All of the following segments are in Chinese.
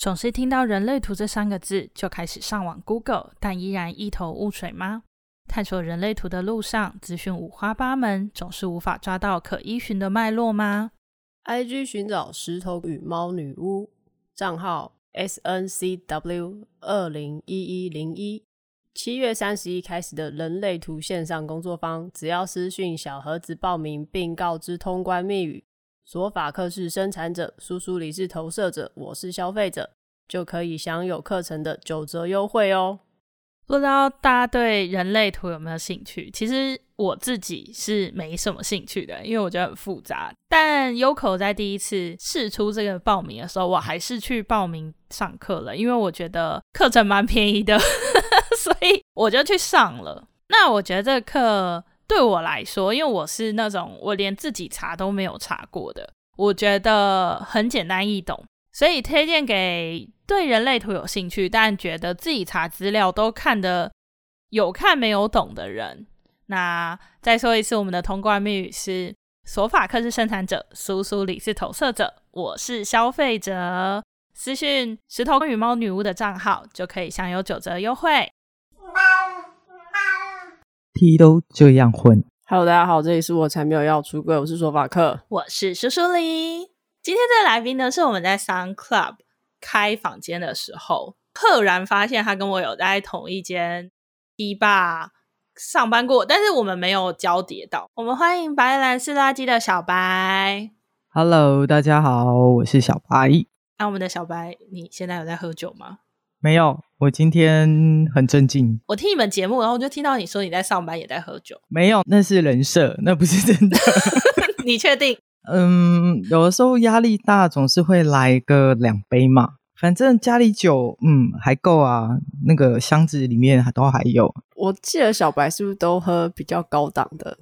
总是听到人类图这三个字就开始上网 Google，但依然一头雾水吗？探索人类图的路上，资讯五花八门，总是无法抓到可依循的脉络吗？IG 寻找石头与猫女巫，账号 SNCW 二零一一零一。七月三十一开始的人类图线上工作坊，只要私讯小盒子报名，并告知通关密语。索法克是生产者，苏苏里是投射者，我是消费者，就可以享有课程的九折优惠哦。不知道大家对人类图有没有兴趣？其实我自己是没什么兴趣的，因为我觉得很复杂。但 Yoko 在第一次试出这个报名的时候，我还是去报名上课了，因为我觉得课程蛮便宜的，所以我就去上了。那我觉得这个课。对我来说，因为我是那种我连自己查都没有查过的，我觉得很简单易懂，所以推荐给对人类图有兴趣，但觉得自己查资料都看得有看没有懂的人。那再说一次，我们的通关密语是：索法克是生产者，苏苏里是投射者，我是消费者。私讯石头与猫女巫的账号就可以享有九折优惠。T 都这样混。Hello，大家好，这里是我才没有要出柜，我是说法克，我是苏苏里。今天这个来宾呢，是我们在 Sun Club 开房间的时候，赫然发现他跟我有在同一间 T bar 上班过，但是我们没有交叠到。我们欢迎白兰斯垃圾的小白。Hello，大家好，我是小白。那、啊、我们的小白，你现在有在喝酒吗？没有，我今天很正经。我听你们节目，然后我就听到你说你在上班也在喝酒。没有，那是人设，那不是真的。你确定？嗯，有的时候压力大，总是会来个两杯嘛。反正家里酒，嗯，还够啊。那个箱子里面都还有。我记得小白是不是都喝比较高档的？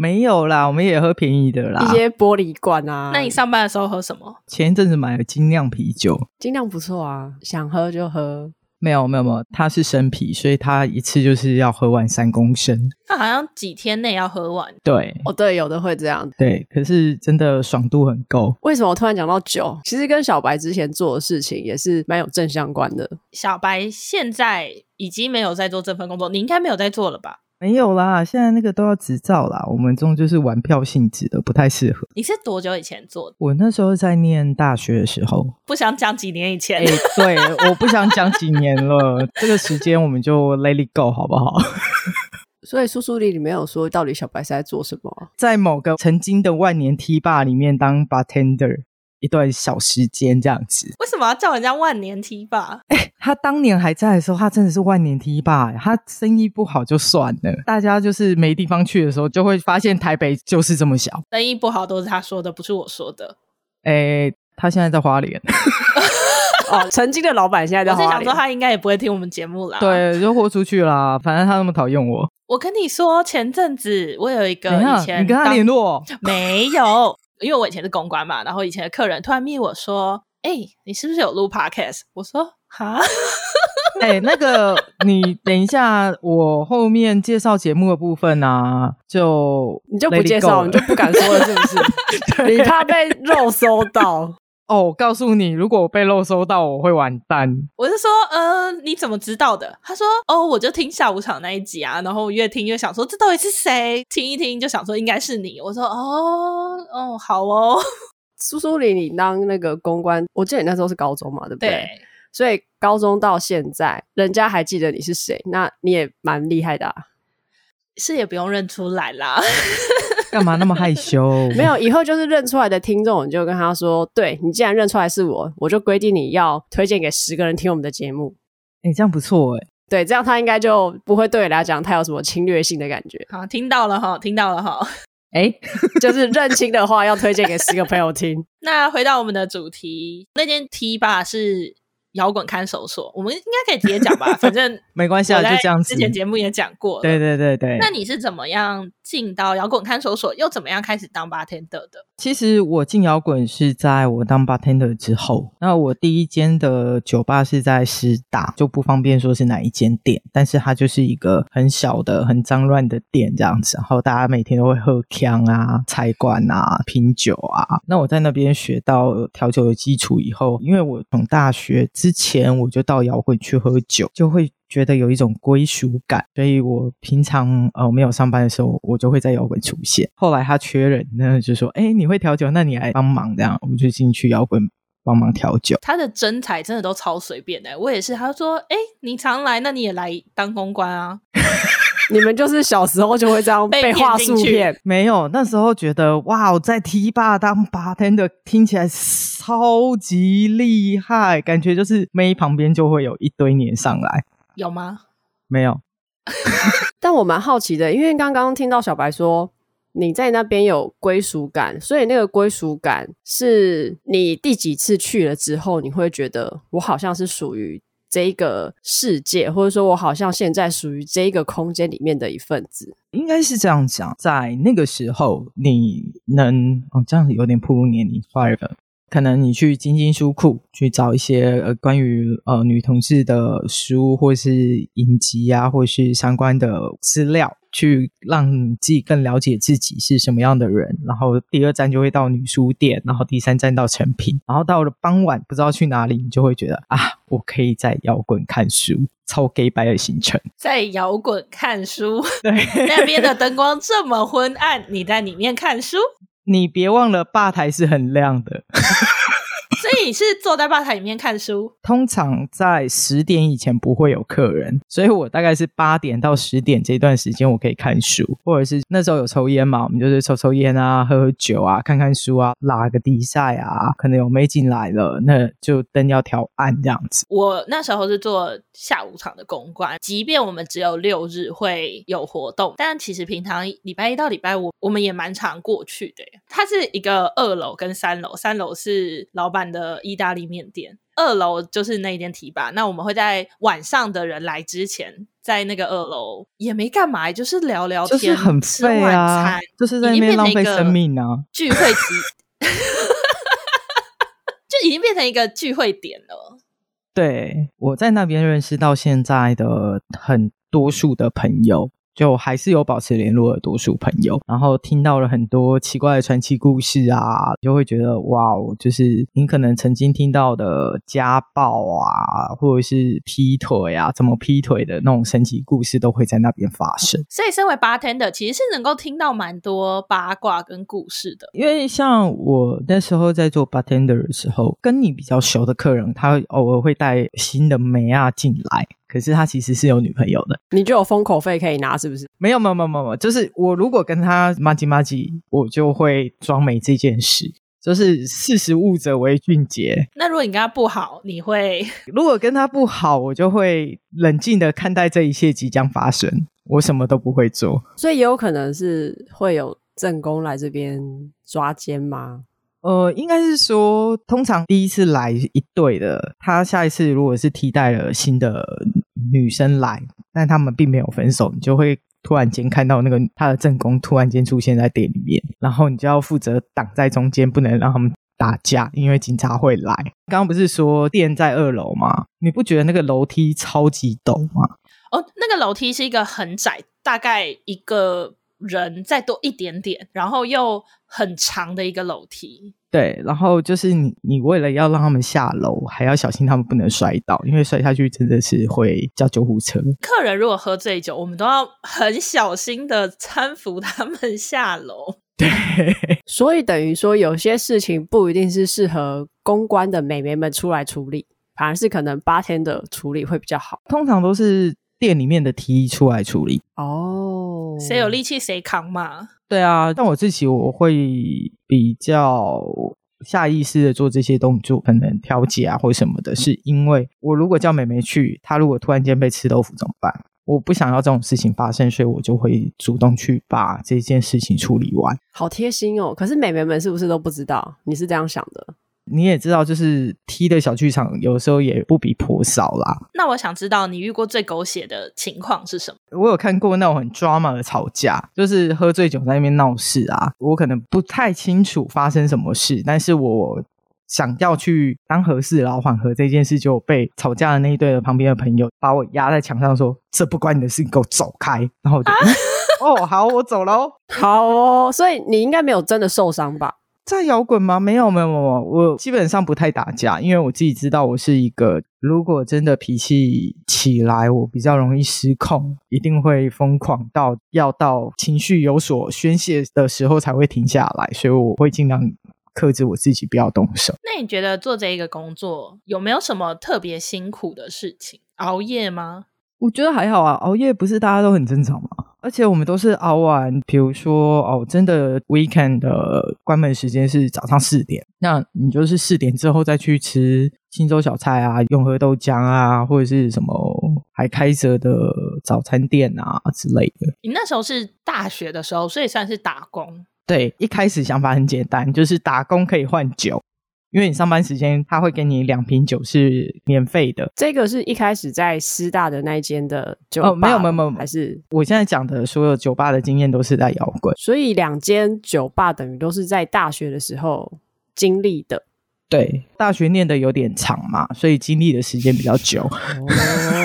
没有啦，我们也喝便宜的啦，一些玻璃罐啊。那你上班的时候喝什么？前一阵子买了精酿啤酒，精酿不错啊，想喝就喝。没有没有没有，它是生啤，所以它一次就是要喝完三公升。它好像几天内要喝完。对，哦对，有的会这样。对，可是真的爽度很够。为什么我突然讲到酒？其实跟小白之前做的事情也是蛮有正相关的。小白现在已经没有在做这份工作，你应该没有在做了吧？没有啦，现在那个都要执照啦。我们这种就是玩票性质的，不太适合。你是多久以前做的？我那时候在念大学的时候。不想讲几年以前。哎、欸，对，我不想讲几年了。这个时间我们就 let it go 好不好？所以叔叔里里面有说，到底小白是在做什么？在某个曾经的万年 T bar 里面当 bartender。一段小时间这样子，为什么要叫人家万年 T 爸？哎、欸，他当年还在的时候，他真的是万年 T 爸。他生意不好就算了，大家就是没地方去的时候，就会发现台北就是这么小。生意不好都是他说的，不是我说的。哎、欸，他现在在花莲。哦，曾经的老板现在在花莲。我是想说，他应该也不会听我们节目啦。对，就豁出去啦。反正他那么讨厌我。我跟你说，前阵子我有一个以前，你跟他联络没有？因为我以前是公关嘛，然后以前的客人突然密我说：“哎、欸，你是不是有录 podcast？” 我说：“哈，哎、欸，那个你等一下，我后面介绍节目的部分啊，就你就不介绍，你就不敢说了，是不是？你怕被肉搜到。”哦，我告诉你，如果我被漏收到，我会完蛋。我是说，呃，你怎么知道的？他说，哦，我就听下午场那一集啊，然后越听越想说，这到底是谁？听一听就想说应该是你。我说，哦，哦，好哦。苏苏里，你当那个公关，我记得你那时候是高中嘛，对不对？对。所以高中到现在，人家还记得你是谁，那你也蛮厉害的啊。是也不用认出来啦。干嘛那么害羞？没有，以后就是认出来的听众，你就跟他说：“对，你既然认出来是我，我就规定你要推荐给十个人听我们的节目。”哎，这样不错哎。对，这样他应该就不会对你来讲太有什么侵略性的感觉。好，听到了哈，听到了哈。哎，就是认清的话，要推荐给十个朋友听。那回到我们的主题，那间 T 吧是。摇滚看守所，我们应该可以直接讲吧，反正没关系啊，就这样子。之前节目也讲过了，对对对对。那你是怎么样进到摇滚看守所，又怎么样开始当 bartender 的？其实我进摇滚是在我当 bartender 之后。那我第一间的酒吧是在师大，就不方便说是哪一间店，但是它就是一个很小的、很脏乱的店这样子。然后大家每天都会喝枪啊、菜馆啊、品酒啊。那我在那边学到调酒的基础以后，因为我从大学之前我就到摇滚去喝酒，就会。觉得有一种归属感，所以我平常呃没有上班的时候，我就会在摇滚出现。后来他缺人呢，就说：“哎，你会调酒，那你来帮忙。”这样我们就进去摇滚帮忙调酒。他的真才真的都超随便的，我也是。他说：“哎，你常来，那你也来当公关啊？” 你们就是小时候就会这样被话术骗？没有，那时候觉得哇，我在 T 吧当 bartender 听起来超级厉害，感觉就是妹旁边就会有一堆黏上来。有吗？没有。但我蛮好奇的，因为刚刚听到小白说你在那边有归属感，所以那个归属感是你第几次去了之后，你会觉得我好像是属于这个世界，或者说我好像现在属于这个空间里面的一份子。应该是这样讲，在那个时候，你能哦，这样子有点暴露年龄，whatever。可能你去金金书库去找一些呃关于呃女同志的书，或是影集啊，或是相关的资料，去让你自己更了解自己是什么样的人。然后第二站就会到女书店，然后第三站到成品，然后到了傍晚不知道去哪里，你就会觉得啊，我可以在摇滚看书，超 gay 白的行程。在摇滚看书，对，那边的灯光这么昏暗，你在里面看书。你别忘了，吧台是很亮的。你是坐在吧台里面看书？通常在十点以前不会有客人，所以我大概是八点到十点这段时间我可以看书，或者是那时候有抽烟嘛，我们就是抽抽烟啊，喝喝酒啊，看看书啊，拉个比赛啊，可能有妹进来了，那就灯要调暗这样子。我那时候是做下午场的公关，即便我们只有六日会有活动，但其实平常礼拜一到礼拜五我们也蛮常过去的。它是一个二楼跟三楼，三楼是老板的意大利面店，二楼就是那间提吧。那我们会在晚上的人来之前，在那个二楼也没干嘛，就是聊聊天，就是很废啊，就是在那边浪费生命啊。聚会集，就已经变成一个聚会点了。对，我在那边认识到现在的很多数的朋友。就还是有保持联络的多数朋友，然后听到了很多奇怪的传奇故事啊，就会觉得哇哦，就是你可能曾经听到的家暴啊，或者是劈腿啊，怎么劈腿的那种神奇故事，都会在那边发生。所以，身为 bartender，其实是能够听到蛮多八卦跟故事的。因为像我那时候在做 bartender 的时候，跟你比较熟的客人，他偶尔会带新的梅啊进来。可是他其实是有女朋友的，你就有封口费可以拿，是不是？没有没有没有没有，就是我如果跟他麻吉麻吉，我就会装没这件事，就是识时务者为俊杰。那如果你跟他不好，你会？如果跟他不好，我就会冷静的看待这一切即将发生，我什么都不会做。所以也有可能是会有正宫来这边抓奸吗？呃，应该是说，通常第一次来一对的，他下一次如果是替代了新的女生来，但他们并没有分手，你就会突然间看到那个他的正宫突然间出现在店里面，然后你就要负责挡在中间，不能让他们打架，因为警察会来。刚刚不是说店在二楼吗？你不觉得那个楼梯超级陡吗？哦，那个楼梯是一个很窄，大概一个。人再多一点点，然后又很长的一个楼梯。对，然后就是你，你为了要让他们下楼，还要小心他们不能摔倒，因为摔下去真的是会叫救护车。客人如果喝醉酒，我们都要很小心的搀扶他们下楼。对，所以等于说有些事情不一定是适合公关的美眉们出来处理，反而是可能 bartender 处理会比较好。通常都是。店里面的提议出来处理哦，谁有力气谁扛嘛。对啊，但我自己我会比较下意识的做这些动作，可能调解啊或什么的，是因为我如果叫妹妹去，她如果突然间被吃豆腐怎么办？我不想要这种事情发生，所以我就会主动去把这件事情处理完。好贴心哦！可是妹妹们是不是都不知道你是这样想的？你也知道，就是 T 的小剧场有时候也不比婆少啦。那我想知道你遇过最狗血的情况是什么？我有看过那种很 drama 的吵架，就是喝醉酒在那边闹事啊。我可能不太清楚发生什么事，但是我想要去当和事佬缓和这件事，就被吵架的那一对的旁边的朋友把我压在墙上说：“这不关你的事，你给我走开。”然后我就。啊 哦，好，我走喽。好哦，所以你应该没有真的受伤吧？在摇滚吗？没有，没有，没有。我基本上不太打架，因为我自己知道我是一个，如果真的脾气起来，我比较容易失控，一定会疯狂到要到情绪有所宣泄的时候才会停下来，所以我会尽量克制我自己，不要动手。那你觉得做这一个工作有没有什么特别辛苦的事情？熬夜吗？我觉得还好啊，熬夜不是大家都很正常吗？而且我们都是熬完，比如说哦，真的 weekend 的关门时间是早上四点，那你就是四点之后再去吃清粥小菜啊、永和豆浆啊，或者是什么还开着的早餐店啊之类的。你那时候是大学的时候，所以算是打工。对，一开始想法很简单，就是打工可以换酒。因为你上班时间，他会给你两瓶酒是免费的。这个是一开始在师大的那一间的酒吧？哦，没有没有没有，还是我现在讲的所有酒吧的经验都是在摇滚。所以两间酒吧等于都是在大学的时候经历的。对，大学念的有点长嘛，所以经历的时间比较久。哦，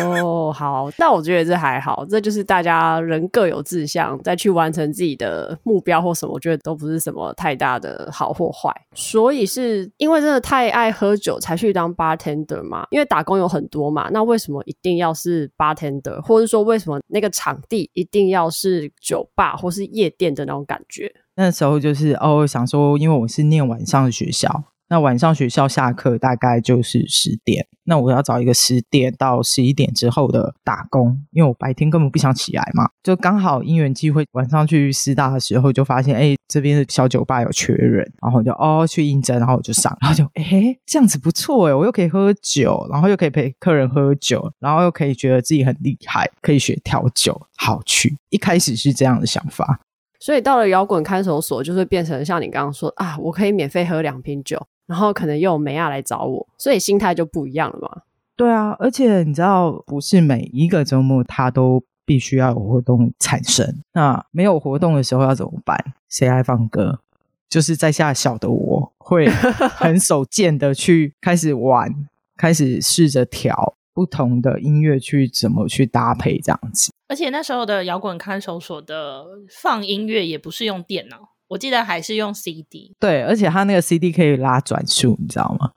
好，那我觉得这还好，这就是大家人各有志向，再去完成自己的目标或什么，我觉得都不是什么太大的好或坏。所以是因为真的太爱喝酒才去当 bartender 嘛？因为打工有很多嘛，那为什么一定要是 bartender，或者说为什么那个场地一定要是酒吧或是夜店的那种感觉？那时候就是哦，想说，因为我是念晚上的学校。那晚上学校下课大概就是十点，那我要找一个十点到十一点之后的打工，因为我白天根本不想起来嘛，就刚好因缘际会，晚上去师大的时候就发现，哎，这边的小酒吧有缺人，然后我就哦去应征，然后我就上，然后就哎这样子不错诶，我又可以喝酒，然后又可以陪客人喝酒，然后又可以觉得自己很厉害，可以学调酒，好去。一开始是这样的想法，所以到了摇滚看守所，就会变成像你刚刚说啊，我可以免费喝两瓶酒。然后可能又有梅亚来找我，所以心态就不一样了嘛。对啊，而且你知道，不是每一个周末他都必须要有活动产生。那没有活动的时候要怎么办？谁来放歌？就是在下小的我会 很手贱的去开始玩，开始试着调不同的音乐去怎么去搭配这样子。而且那时候的摇滚看守所的放音乐也不是用电脑。我记得还是用 CD，对，而且它那个 CD 可以拉转速，你知道吗？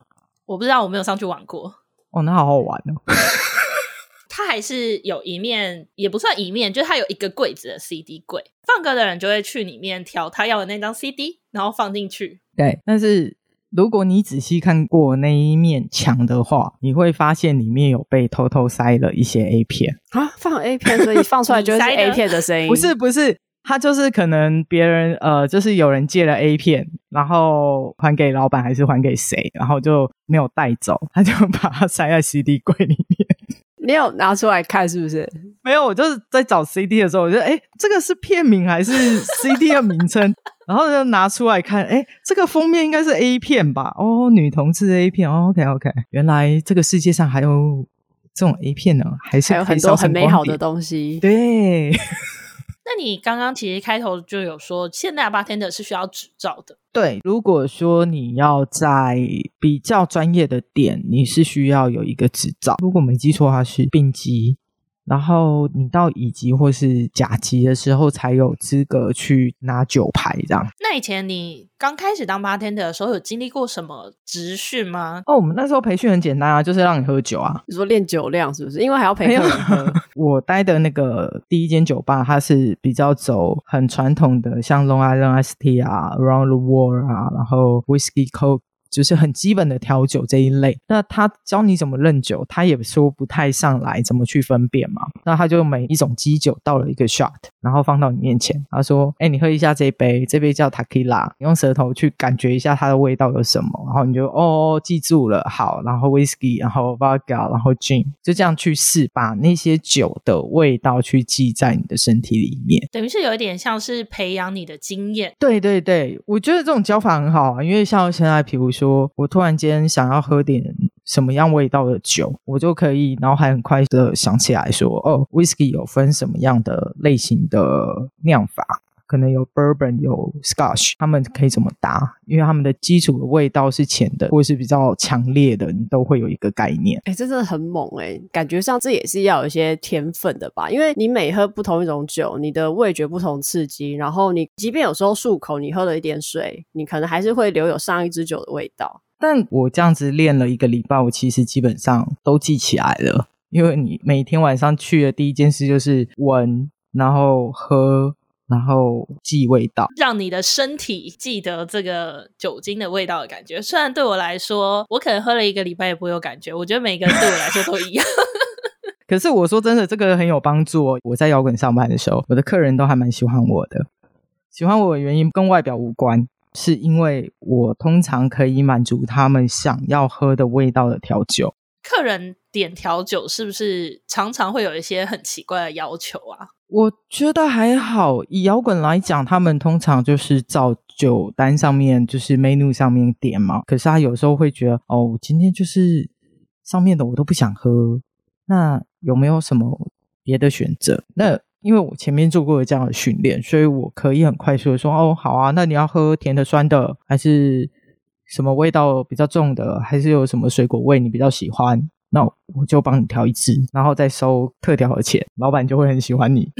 我不知道，我没有上去玩过。哦，那好好玩哦。它还是有一面，也不算一面，就是它有一个柜子的 CD 柜，放歌的人就会去里面挑他要的那张 CD，然后放进去。对，但是如果你仔细看过那一面墙的话，你会发现里面有被偷偷塞了一些 A 片啊，放 A 片，所以放出来 就是 A 片的声音。不是，不是。他就是可能别人呃，就是有人借了 A 片，然后还给老板还是还给谁，然后就没有带走，他就把它塞在 CD 柜里面。你有拿出来看是不是？没有，我就是在找 CD 的时候，我觉得哎，这个是片名还是 CD 的名称？然后就拿出来看，哎，这个封面应该是 A 片吧？哦，女同志 A 片，哦，OK OK，原来这个世界上还有这种 A 片呢，还是还有很多很美好的东西，对。那你刚刚其实开头就有说，现在 bartender 是需要执照的。对，如果说你要在比较专业的店，你是需要有一个执照。如果没记错的话，是丙级。然后你到乙级或是甲级的时候，才有资格去拿酒牌这样。那以前你刚开始当 bartender 的时候，有经历过什么职训吗？哦，我们那时候培训很简单啊，就是让你喝酒啊。你说练酒量是不是？因为还要陪客人喝。我待的那个第一间酒吧，它是比较走很传统的，像 Long Island Iced Tea 啊，Around the World 啊，然后 Whiskey Coke。就是很基本的调酒这一类，那他教你怎么认酒，他也说不太上来怎么去分辨嘛。那他就每一种基酒倒了一个 shot，然后放到你面前，他说：“哎，你喝一下这杯，这杯叫 Tequila，你用舌头去感觉一下它的味道有什么。”然后你就哦记住了，好，然后 Whisky，然后 Vodka，然后 Gin，就这样去试，把那些酒的味道去记在你的身体里面，等于是有一点像是培养你的经验。对对对，我觉得这种教法很好啊，因为像现在，比如说。我突然间想要喝点什么样味道的酒，我就可以脑海很快的想起来说，哦，whisky 有分什么样的类型的酿法。可能有 bourbon 有 scotch，他们可以怎么搭？因为他们的基础的味道是浅的，或者是比较强烈的，你都会有一个概念。哎、欸，这真的很猛哎、欸，感觉上这也是要有一些天分的吧？因为你每喝不同一种酒，你的味觉不同刺激，然后你即便有时候漱口，你喝了一点水，你可能还是会留有上一支酒的味道。但我这样子练了一个礼拜，我其实基本上都记起来了，因为你每天晚上去的第一件事就是闻，然后喝。然后记味道，让你的身体记得这个酒精的味道的感觉。虽然对我来说，我可能喝了一个礼拜也不会有感觉。我觉得每个人对我来说都一样。可是我说真的，这个很有帮助哦。我在摇滚上班的时候，我的客人都还蛮喜欢我的。喜欢我的原因跟外表无关，是因为我通常可以满足他们想要喝的味道的调酒。客人点调酒是不是常常会有一些很奇怪的要求啊？我觉得还好，以摇滚来讲，他们通常就是照酒单上面，就是 menu 上面点嘛。可是他有时候会觉得，哦，今天就是上面的我都不想喝，那有没有什么别的选择？那因为我前面做过这样的训练，所以我可以很快速的说，哦，好啊，那你要喝甜的、酸的，还是什么味道比较重的，还是有什么水果味你比较喜欢？那我就帮你调一支，然后再收特调的钱，老板就会很喜欢你，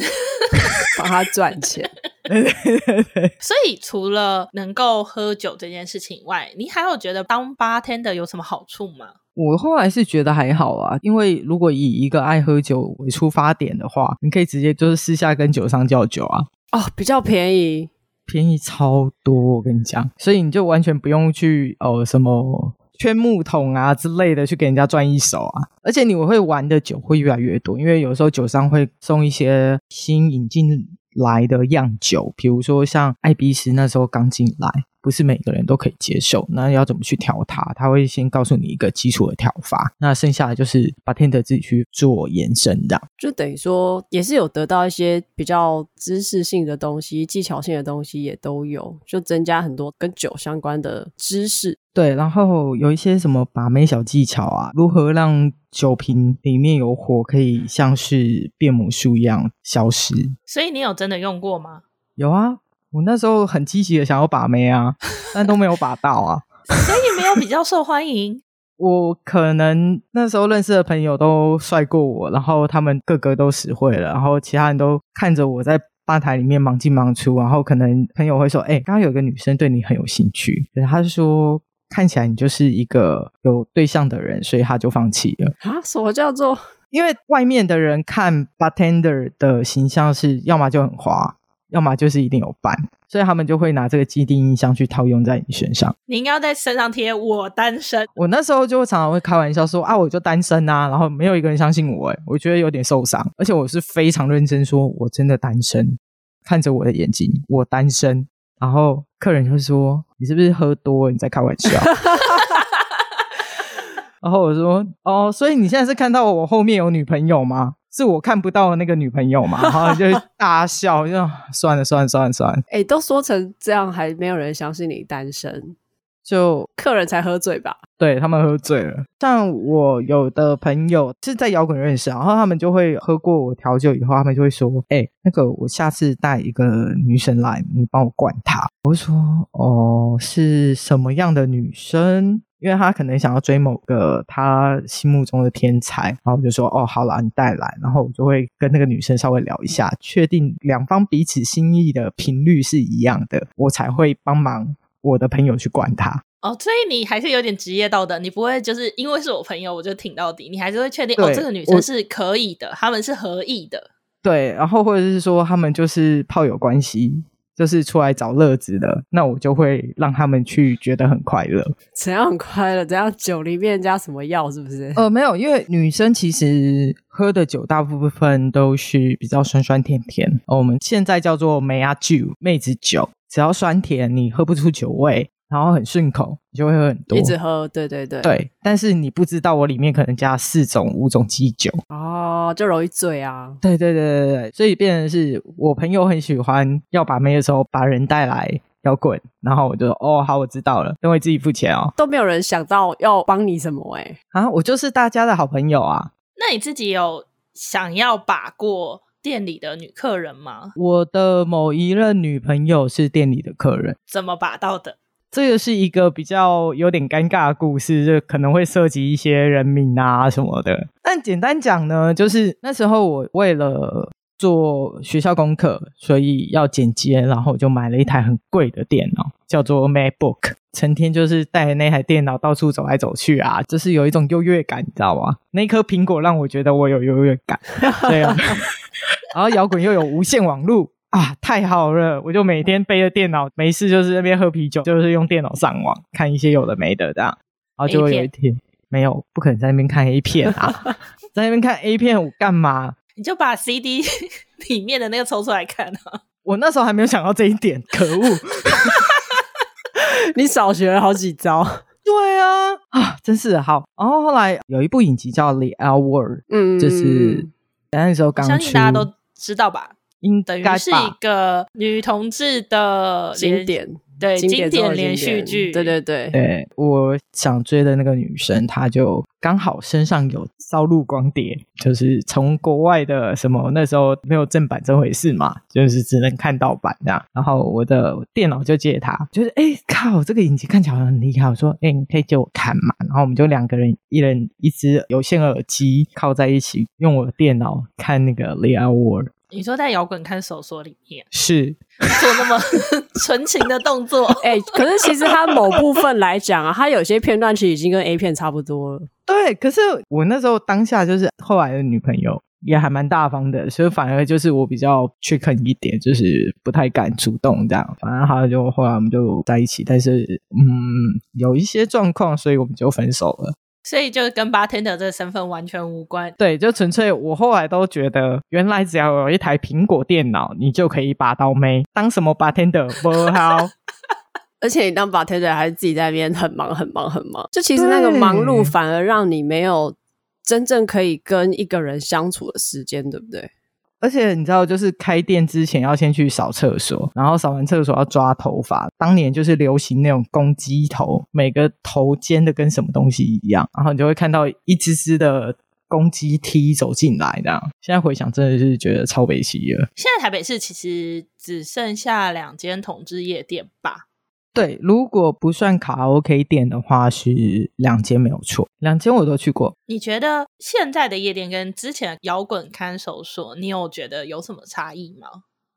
帮他赚钱。所以除了能够喝酒这件事情以外，你还有觉得当 bartender 有什么好处吗？我后来是觉得还好啊，因为如果以一个爱喝酒为出发点的话，你可以直接就是私下跟酒商叫酒啊。哦，比较便宜，便宜超多，我跟你讲，所以你就完全不用去哦什么。圈木桶啊之类的去给人家赚一手啊，而且你会玩的酒会越来越多，因为有时候酒商会送一些新引进来的样酒，比如说像艾比斯那时候刚进来。不是每个人都可以接受，那要怎么去调它？他会先告诉你一个基础的调法，那剩下的就是 bartender 自己去做延伸的，就等于说也是有得到一些比较知识性的东西、技巧性的东西也都有，就增加很多跟酒相关的知识。对，然后有一些什么把妹小技巧啊，如何让酒瓶里面有火可以像是变魔术一样消失？所以你有真的用过吗？有啊。我那时候很积极的想要把妹啊，但都没有把到啊，所以没有比较受欢迎。我可能那时候认识的朋友都帅过我，然后他们个个都死会了，然后其他人都看着我在吧台里面忙进忙出，然后可能朋友会说：“哎、欸，刚刚有个女生对你很有兴趣。”可是他就说看起来你就是一个有对象的人，所以他就放弃了。啊？什么叫做？因为外面的人看 bartender 的形象是要么就很花。要么就是一定有伴，所以他们就会拿这个既定印象去套用在你身上。你应该要在身上贴“我单身”。我那时候就常常会开玩笑说：“啊，我就单身啊。”然后没有一个人相信我，诶，我觉得有点受伤。而且我是非常认真说：“我真的单身。”看着我的眼睛，我单身。然后客人就会说：“你是不是喝多？你在开玩笑？” 然后我说：“哦，所以你现在是看到我后面有女朋友吗？”是我看不到的那个女朋友嘛，然后就大笑，就算了算了算了算了。哎、欸，都说成这样，还没有人相信你单身，就客人才喝醉吧？对，他们喝醉了。像我有的朋友是在摇滚认识，然后他们就会喝过我调酒以后，他们就会说：“哎、欸，那个我下次带一个女生来，你帮我灌她。”我会说：“哦，是什么样的女生？”因为他可能想要追某个他心目中的天才，然后我就说哦，好了，你带来，然后我就会跟那个女生稍微聊一下，确定两方彼此心意的频率是一样的，我才会帮忙我的朋友去管他。哦，所以你还是有点职业道德，你不会就是因为是我朋友我就挺到底，你还是会确定哦，这个女生是可以的，他们是合意的。对，然后或者是说他们就是炮友关系。就是出来找乐子的，那我就会让他们去觉得很快乐。怎样很快乐？怎样酒里面加什么药？是不是？呃，没有，因为女生其实喝的酒大部分都是比较酸酸甜甜。呃，我们现在叫做梅亚酒，妹子酒，只要酸甜，你喝不出酒味。然后很顺口，你就会喝很多，一直喝，对对对，对。但是你不知道我里面可能加四种、五种基酒哦，就容易醉啊。对对对对对，所以变成是我朋友很喜欢要把妹的时候把人带来摇滚，然后我就说哦好，我知道了，等会自己付钱哦。都没有人想到要帮你什么哎、欸、啊，我就是大家的好朋友啊。那你自己有想要把过店里的女客人吗？我的某一任女朋友是店里的客人，怎么把到的？这个是一个比较有点尴尬的故事，就可能会涉及一些人名啊什么的。但简单讲呢，就是那时候我为了做学校功课，所以要剪接，然后就买了一台很贵的电脑，叫做 MacBook。成天就是带着那台电脑到处走来走去啊，就是有一种优越感，你知道吗？那颗苹果让我觉得我有优越感，对啊。然后摇滚又有无线网络。啊，太好了！我就每天背着电脑，没事就是那边喝啤酒，就是用电脑上网看一些有的没的这样。然后就会有一天没有，不可能在那边看 A 片啊，在那边看 A 片我干嘛？你就把 CD 里面的那个抽出来看啊！我那时候还没有想到这一点，可恶！你少学了好几招。对啊，啊，真是好。然后后来有一部影集叫《The L Word》，嗯，就是那时候刚出，相信大家都知道吧？等于是一个女同志的经典，对经典，经典连续剧，对对对对。我想追的那个女生，她就刚好身上有烧录光碟，就是从国外的什么那时候没有正版这回事嘛，就是只能看盗版这样。然后我的电脑就借她，就是哎靠，这个影集看起来很厉害，我说哎你可以借我看嘛。然后我们就两个人，一人一只有线耳机靠在一起，用我的电脑看那个《The L Word》。你说在摇滚看守所里面是做那么 纯情的动作，哎、欸，可是其实它某部分来讲啊，它有些片段其实已经跟 A 片差不多了。对，可是我那时候当下就是后来的女朋友也还蛮大方的，所以反而就是我比较 chicken 一点，就是不太敢主动这样。反正他就后来我们就在一起，但是嗯，有一些状况，所以我们就分手了。所以就跟 bartender 这个身份完全无关。对，就纯粹我后来都觉得，原来只要有一台苹果电脑，你就可以把刀妹。当什么 bartender 不好，而且你当 bartender 还是自己在那边很忙很忙很忙。就其实那个忙碌反而让你没有真正可以跟一个人相处的时间，对不对？而且你知道，就是开店之前要先去扫厕所，然后扫完厕所要抓头发。当年就是流行那种公鸡头，每个头尖的跟什么东西一样，然后你就会看到一只只的公鸡踢走进来，这样。现在回想，真的是觉得超北七了。现在台北市其实只剩下两间同志夜店吧。对，如果不算卡拉 OK 店的话，是两间没有错，两间我都去过。你觉得现在的夜店跟之前摇滚看守所，你有觉得有什么差异吗？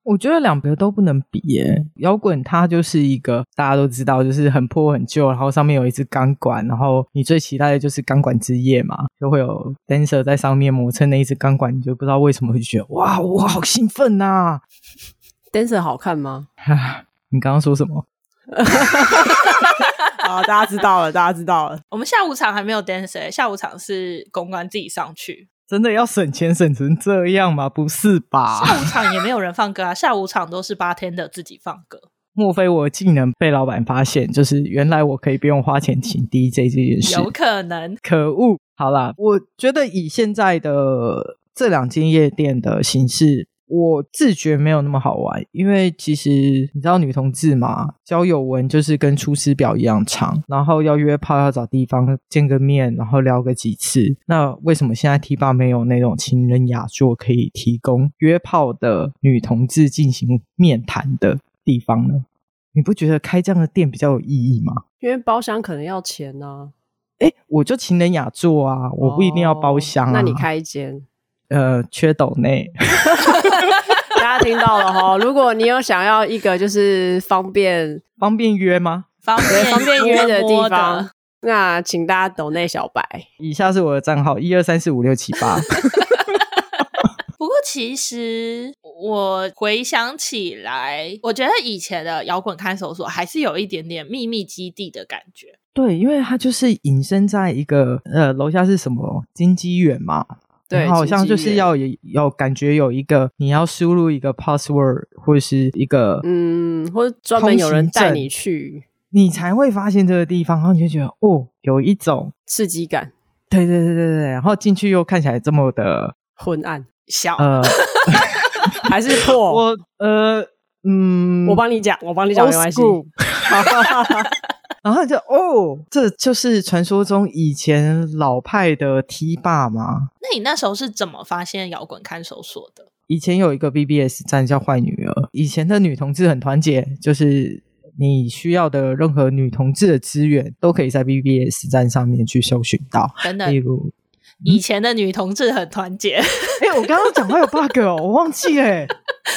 我觉得两边都不能比耶。摇滚它就是一个大家都知道，就是很破很旧，然后上面有一支钢管，然后你最期待的就是钢管之夜嘛，就会有 dancer 在上面磨蹭那一支钢管，你就不知道为什么会觉得哇，我好兴奋呐、啊！dancer 好看吗？你刚刚说什么？好，大家知道了，大家知道了。我们下午场还没有 dancer，下午场是公关自己上去。真的要省钱省成这样吗？不是吧？下午场也没有人放歌啊，下午场都是 bartender 自己放歌。莫非我的技能被老板发现？就是原来我可以不用花钱请 DJ 这件事？有可能。可恶！好啦，我觉得以现在的这两间夜店的形式。我自觉没有那么好玩，因为其实你知道女同志嘛，交友文就是跟出师表一样长，然后要约炮要找地方见个面，然后聊个几次。那为什么现在 T 吧没有那种情人雅座可以提供约炮的女同志进行面谈的地方呢？你不觉得开这样的店比较有意义吗？因为包厢可能要钱呢、啊。诶，我就情人雅座啊，我不一定要包厢啊。哦、那你开一间？呃，缺斗内，大家听到了哈。如果你有想要一个就是方便方便约吗？方便方便约的地方，那请大家抖内小白。以下是我的账号：一二三四五六七八。不过其实我回想起来，我觉得以前的摇滚看守所还是有一点点秘密基地的感觉。对，因为它就是隐身在一个呃楼下是什么金鸡园嘛。对，好像就是要有有感觉有一个你要输入一个 password 或者是一个嗯，或者专门有人带你去，你才会发现这个地方，然后你就觉得哦，有一种刺激感。对对对对对，然后进去又看起来这么的昏暗、小，呃，还是破？我呃嗯，我帮你讲，我帮你讲没关系。然后就哦，这就是传说中以前老派的 T 霸吗？那你那时候是怎么发现摇滚看守所的？以前有一个 BBS 站叫坏女儿，以前的女同志很团结，就是你需要的任何女同志的资源都可以在 BBS 站上面去搜寻到。等等，例如以前的女同志很团结。哎、欸，我刚刚讲话有 bug 哦，我忘记哎。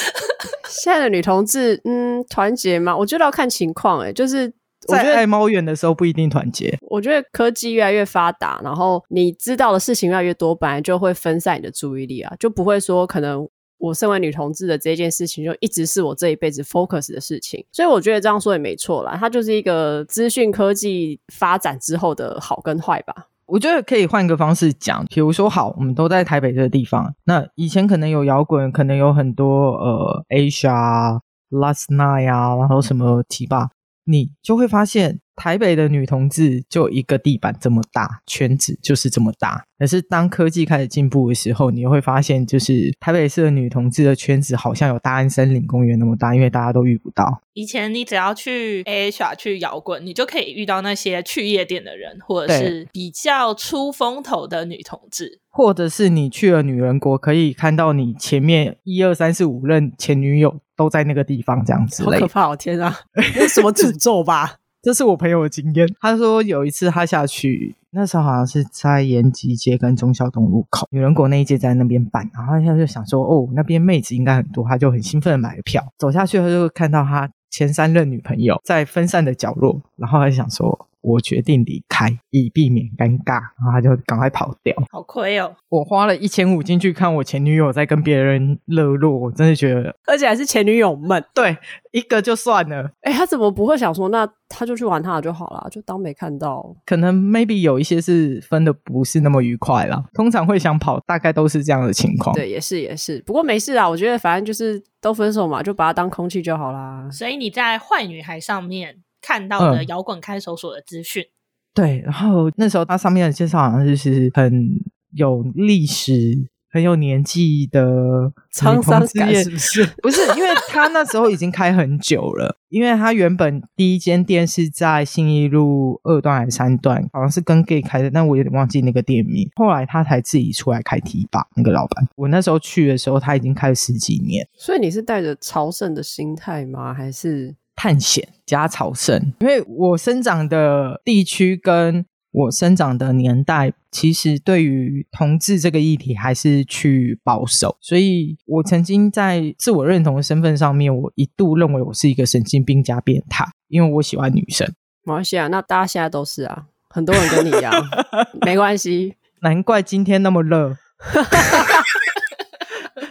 现在的女同志，嗯，团结吗？我觉得要看情况，哎，就是。在爱猫园的时候不一定团结。我觉得科技越来越发达，然后你知道的事情越来越多，本来就会分散你的注意力啊，就不会说可能我身为女同志的这件事情就一直是我这一辈子 focus 的事情。所以我觉得这样说也没错啦，它就是一个资讯科技发展之后的好跟坏吧。我觉得可以换个方式讲，比如说好，我们都在台北这个地方，那以前可能有摇滚，可能有很多呃 Asia、Last Night 啊，然后什么提吧。你就会发现，台北的女同志就一个地板这么大，圈子就是这么大。可是当科技开始进步的时候，你会发现，就是台北市的女同志的圈子好像有大安森林公园那么大，因为大家都遇不到。以前你只要去 AHR 去摇滚，你就可以遇到那些去夜店的人，或者是比较出风头的女同志，或者是你去了女人国，可以看到你前面一二三四五任前女友。都在那个地方，这样子。好可怕！哦天啊，那是什么诅咒吧？这是我朋友的经验。他说有一次他下去，那时候好像是在延吉街跟忠孝东路口女人国那一街在那边办，然后他就想说，哦，那边妹子应该很多，他就很兴奋的买了票。走下去，他就看到他前三任女朋友在分散的角落，然后他就想说。我决定离开，以避免尴尬，然后他就赶快跑掉。好亏哦！我花了一千五进去看我前女友在跟别人热络，我真的觉得，而且还是前女友们。对，一个就算了。哎，他怎么不会想说，那他就去玩他的就好了，就当没看到？可能 maybe 有一些是分的不是那么愉快啦。通常会想跑，大概都是这样的情况。对，也是也是。不过没事啊，我觉得反正就是都分手嘛，就把它当空气就好啦。所以你在坏女孩上面。看到的摇滚看守所的资讯，嗯，对，然后那时候它上面的介绍好像就是很有历史、很有年纪的沧桑感，是不是？不是，因为他那时候已经开很久了，因为他原本第一间店是在信义路二段还是三段，好像是跟 gay 开的，但我有点忘记那个店名。后来他才自己出来开 T 吧，那个老板。我那时候去的时候，他已经开了十几年。所以你是带着朝圣的心态吗？还是？探险加朝圣，因为我生长的地区跟我生长的年代，其实对于同志这个议题还是去保守，所以我曾经在自我认同的身份上面，我一度认为我是一个神经病加变态，因为我喜欢女生。没关系啊，那大家现在都是啊，很多人跟你一样，没关系。难怪今天那么热。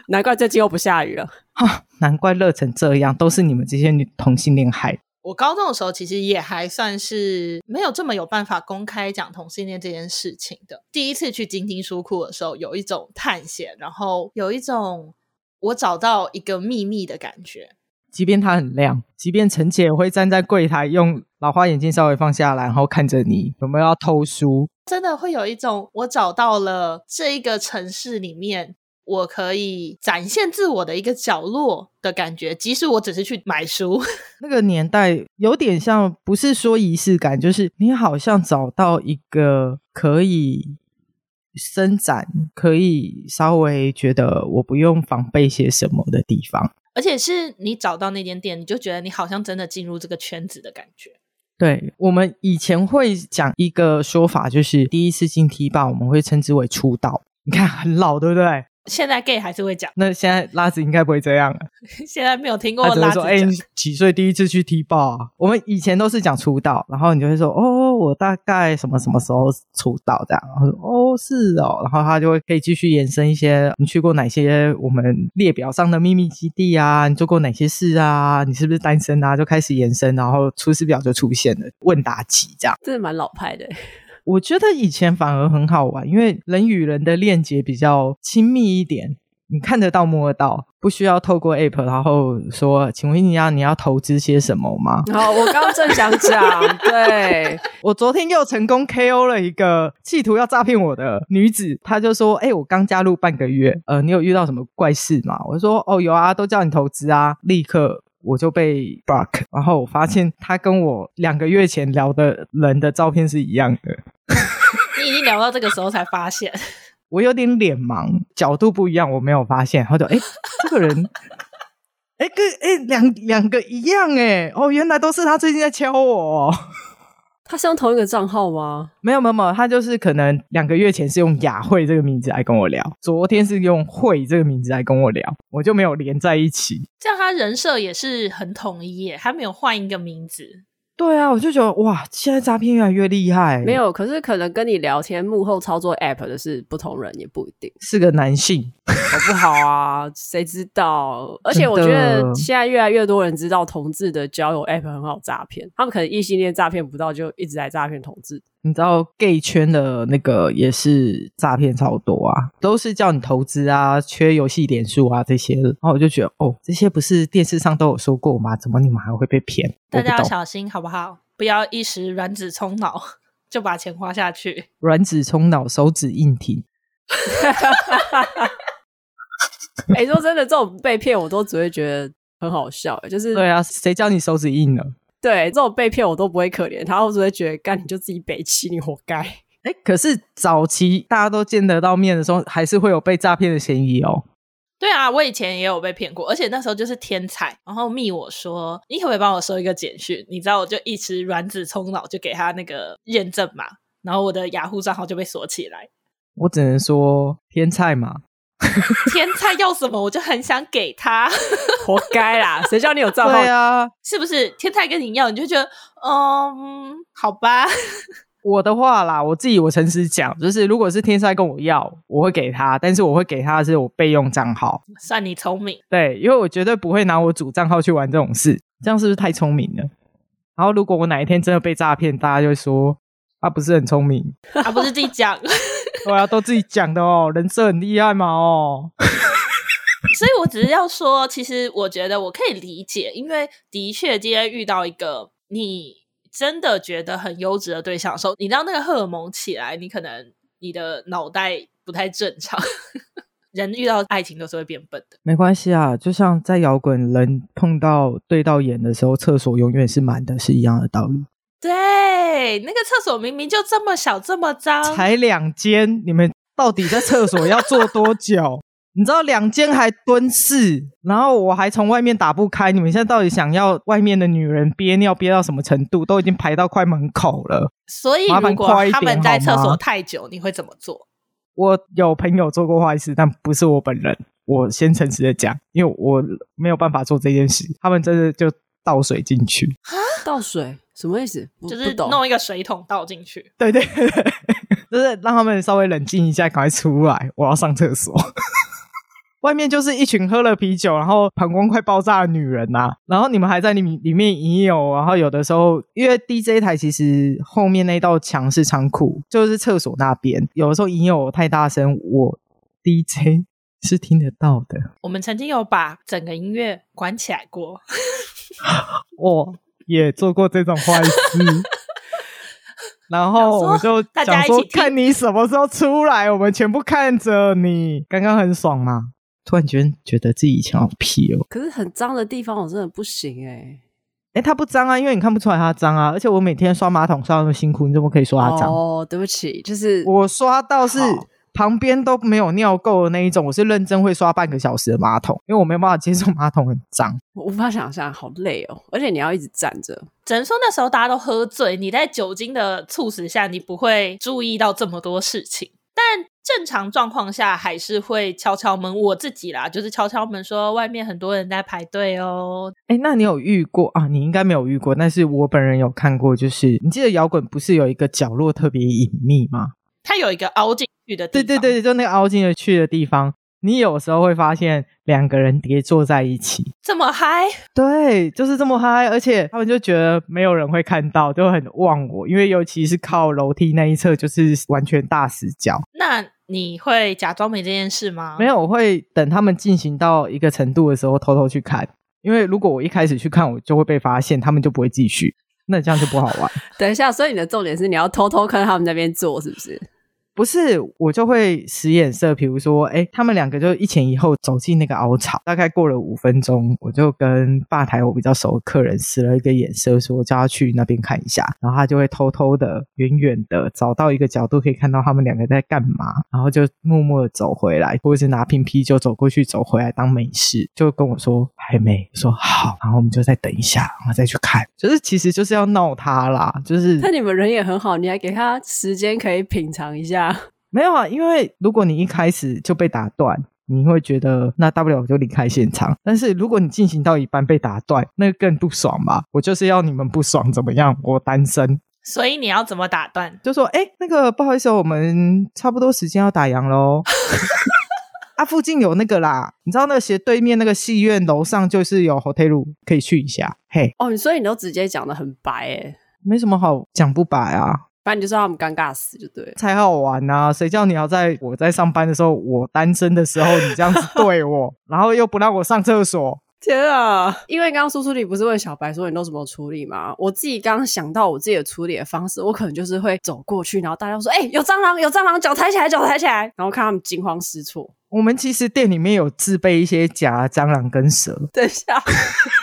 难怪最近又不下雨了，哈！难怪热成这样，都是你们这些女同性恋害。我高中的时候其实也还算是没有这么有办法公开讲同性恋这件事情的。第一次去晶晶书库的时候，有一种探险，然后有一种我找到一个秘密的感觉。即便它很亮，即便陈姐会站在柜台，用老花眼镜稍微放下来，然后看着你有没有要偷书，真的会有一种我找到了这一个城市里面。我可以展现自我的一个角落的感觉，即使我只是去买书。那个年代有点像，不是说仪式感，就是你好像找到一个可以伸展、可以稍微觉得我不用防备些什么的地方。而且是你找到那间店，你就觉得你好像真的进入这个圈子的感觉。对，我们以前会讲一个说法，就是第一次进 T 吧，我们会称之为出道。你看很老，对不对？现在 gay 还是会讲，那现在拉子应该不会这样了。现在没有听过拉子说。哎、欸，几岁第一次去踢爆啊？我们以前都是讲出道，然后你就会说，哦，我大概什么什么时候出道这样。然后说，哦，是哦，然后他就会可以继续延伸一些，你去过哪些我们列表上的秘密基地啊？你做过哪些事啊？你是不是单身啊？就开始延伸，然后出师表就出现了，问答集这样，真的蛮老派的。我觉得以前反而很好玩，因为人与人的链接比较亲密一点，你看得到摸得到，不需要透过 app，然后说，请问你要你要投资些什么吗？好，我刚刚正想讲，对，我昨天又成功 KO 了一个企图要诈骗我的女子，她就说，哎，我刚加入半个月，呃，你有遇到什么怪事吗？我说，哦，有啊，都叫你投资啊，立刻。我就被 block，然后我发现他跟我两个月前聊的人的照片是一样的。你已经聊到这个时候才发现，我有点脸盲，角度不一样，我没有发现。然后就哎，这个人，哎跟哎两两个一样哎，哦，原来都是他最近在敲我。他是用同一个账号吗？没有没有没有，他就是可能两个月前是用雅慧这个名字来跟我聊，昨天是用慧这个名字来跟我聊，我就没有连在一起。这样他人设也是很统一耶，他没有换一个名字。对啊，我就觉得哇，现在诈骗越来越厉害。没有，可是可能跟你聊天幕后操作 App 的是不同人，也不一定是个男性，好不好啊？谁知道？而且我觉得现在越来越多人知道同志的交友 App 很好诈骗，他们可能异性恋诈骗不到，就一直在诈骗同志。你知道 gay 圈的那个也是诈骗超多啊，都是叫你投资啊，缺游戏点数啊这些。然后我就觉得，哦，这些不是电视上都有说过吗？怎么你们还会被骗？大家要小心好不好？不要一时软子冲脑 就把钱花下去。软子冲脑，手指硬挺。哎、欸，说真的，这种被骗我都只会觉得很好笑。就是对啊，谁叫你手指硬了？对，这种被骗我都不会可怜他，我只会觉得干你就自己北气，你活该。哎、欸，可是早期大家都见得到面的时候，还是会有被诈骗的嫌疑哦。对啊，我以前也有被骗过，而且那时候就是天才，然后密我说，你可不可以帮我收一个简讯？你知道，我就一直卵子冲脑，就给他那个验证码，然后我的雅虎账号就被锁起来。我只能说天才嘛，天才要什么我就很想给他，活该啦！谁叫你有账号？对啊，是不是天才跟你要，你就觉得嗯，好吧。我的话啦，我自己我诚实讲，就是如果是天才跟我要，我会给他，但是我会给他的是我备用账号。算你聪明，对，因为我绝对不会拿我主账号去玩这种事，这样是不是太聪明了？然后如果我哪一天真的被诈骗，大家就会说他不是很聪明，他不是自己讲，对啊，都自己讲的哦，人设很厉害嘛哦。所以我只是要说，其实我觉得我可以理解，因为的确今天遇到一个你。真的觉得很优质的对象的时候，你让那个荷尔蒙起来，你可能你的脑袋不太正常。人遇到爱情都是会变笨的，没关系啊，就像在摇滚，人碰到对到眼的时候，厕所永远是满的，是一样的道理。对，那个厕所明明就这么小，这么脏，才两间，你们到底在厕所要坐多久？你知道两间还蹲式，然后我还从外面打不开。你们现在到底想要外面的女人憋尿憋到什么程度？都已经排到快门口了。所以如果他们在厕所太久，你会怎么做？我有朋友做过坏事，但不是我本人。我先诚实的讲，因为我没有办法做这件事。他们真的就倒水进去啊？倒水什么意思？就是弄一个水桶倒进去。对对对，就是让他们稍微冷静一下，赶快出来，我要上厕所。外面就是一群喝了啤酒，然后膀胱快爆炸的女人呐、啊，然后你们还在里里面饮酒，然后有的时候因为 DJ 台其实后面那道墙是仓库，就是厕所那边，有的时候饮酒太大声，我 DJ 是听得到的。我们曾经有把整个音乐关起来过，我也做过这种坏事，然后我们就想说看你什么时候出来，我们全部看着你，刚刚很爽吗？突然间觉得自己以前好皮哦，可是很脏的地方我真的不行哎、欸，哎、欸，它不脏啊，因为你看不出来它脏啊，而且我每天刷马桶刷那么辛苦，你怎么可以说它脏？哦，对不起，就是我刷到是旁边都没有尿垢的那一种，我是认真会刷半个小时的马桶，因为我没有办法接受马桶很脏，我无法想象，好累哦，而且你要一直站着，只能说那时候大家都喝醉，你在酒精的促使下，你不会注意到这么多事情，但。正常状况下还是会敲敲门，我自己啦，就是敲敲门说外面很多人在排队哦。哎，那你有遇过啊？你应该没有遇过，但是我本人有看过，就是你记得摇滚不是有一个角落特别隐秘吗？它有一个凹进去的地方。对对对，就那个凹进去的地方。你有时候会发现两个人叠坐在一起，这么嗨？对，就是这么嗨，而且他们就觉得没有人会看到，就很忘我，因为尤其是靠楼梯那一侧，就是完全大死角。那你会假装没这件事吗？没有，我会等他们进行到一个程度的时候偷偷去看，因为如果我一开始去看，我就会被发现，他们就不会继续，那这样就不好玩。等一下，所以你的重点是你要偷偷看他们那边做，是不是？不是，我就会使眼色，比如说，哎，他们两个就一前一后走进那个凹槽，大概过了五分钟，我就跟吧台我比较熟的客人使了一个眼色，说叫他去那边看一下，然后他就会偷偷的、远远的找到一个角度，可以看到他们两个在干嘛，然后就默默的走回来，或者是拿瓶啤酒走过去走回来当没事，就跟我说还没，说好，然后我们就再等一下，然后再去看，就是其实就是要闹他啦，就是。那你们人也很好，你还给他时间可以品尝一下。没有啊，因为如果你一开始就被打断，你会觉得那大不了我就离开现场。但是如果你进行到一半被打断，那更不爽吧？我就是要你们不爽怎么样？我单身，所以你要怎么打断？就说哎，那个不好意思，我们差不多时间要打烊喽。啊，附近有那个啦，你知道那个斜对面那个戏院楼上就是有 hotel 可以去一下。嘿，哦，所以你都直接讲的很白诶，没什么好讲不白啊。反正就是让他们尴尬死就对了，才好玩啊！谁叫你要在我在上班的时候，我单身的时候，你这样子 对我，然后又不让我上厕所，天啊！因为刚刚苏苏你不是问小白说你都怎么处理吗？我自己刚刚想到我自己的处理的方式，我可能就是会走过去，然后大家说：“哎、欸，有蟑螂，有蟑螂，脚抬起来，脚抬起来。”然后看他们惊慌失措。我们其实店里面有自备一些假蟑螂跟蛇。等一下，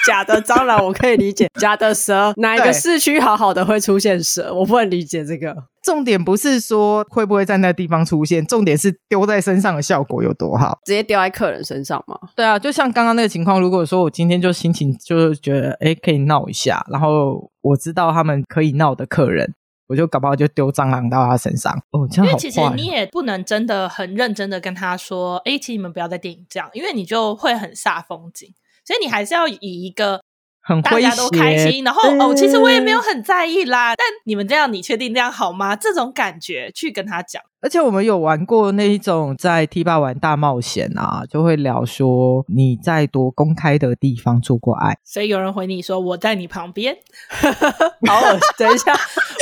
假的蟑螂我可以理解，假的蛇，哪一个市区好好的会出现蛇？我不能理解这个。重点不是说会不会在那地方出现，重点是丢在身上的效果有多好，直接丢在客人身上吗？对啊，就像刚刚那个情况，如果说我今天就心情就是觉得哎可以闹一下，然后我知道他们可以闹的客人。我就搞不好就丢蟑螂到他身上哦，这样好。因为其实你也不能真的很认真的跟他说，哎，请你们不要在电影这样，因为你就会很煞风景。所以你还是要以一个很大家都开心，然后哦，其实我也没有很在意啦。但你们这样，你确定这样好吗？这种感觉去跟他讲。而且我们有玩过那一种在 T 吧玩大冒险啊，就会聊说你在多公开的地方做过爱，所以有人回你说我在你旁边，好恶心。等一下，